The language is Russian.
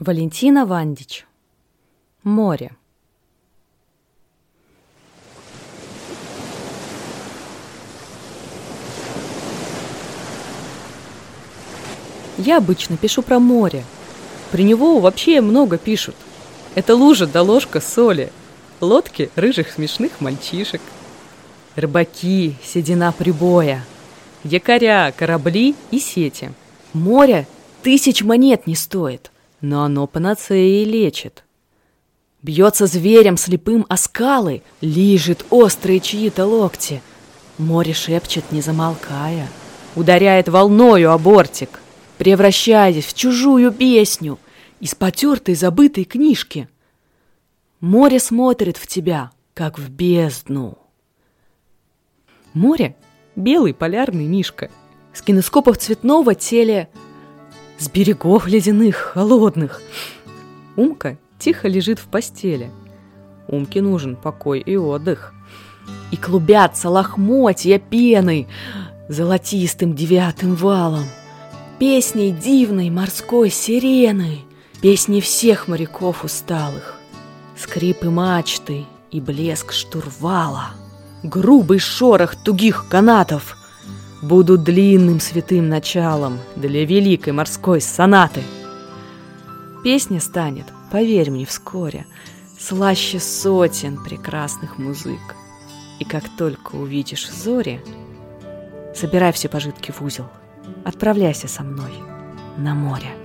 Валентина Вандич. Море. Я обычно пишу про море. При него вообще много пишут. Это лужа да ложка соли. Лодки рыжих смешных мальчишек. Рыбаки, седина прибоя. Якоря, корабли и сети. Море тысяч монет не стоит – но оно панацеей лечит. Бьется зверем слепым о скалы, лижет острые чьи-то локти. Море шепчет, не замолкая, ударяет волною о бортик, превращаясь в чужую песню из потертой забытой книжки. Море смотрит в тебя, как в бездну. Море — белый полярный мишка. С кинескопов цветного теле с берегов ледяных, холодных. Умка тихо лежит в постели. Умке нужен покой и отдых. И клубятся лохмотья пены золотистым девятым валом. Песней дивной морской сирены, песни всех моряков усталых. Скрипы мачты и блеск штурвала, грубый шорох тугих канатов — будут длинным святым началом для великой морской сонаты. Песня станет, поверь мне, вскоре, слаще сотен прекрасных музык. И как только увидишь зори, собирай все пожитки в узел, отправляйся со мной на море.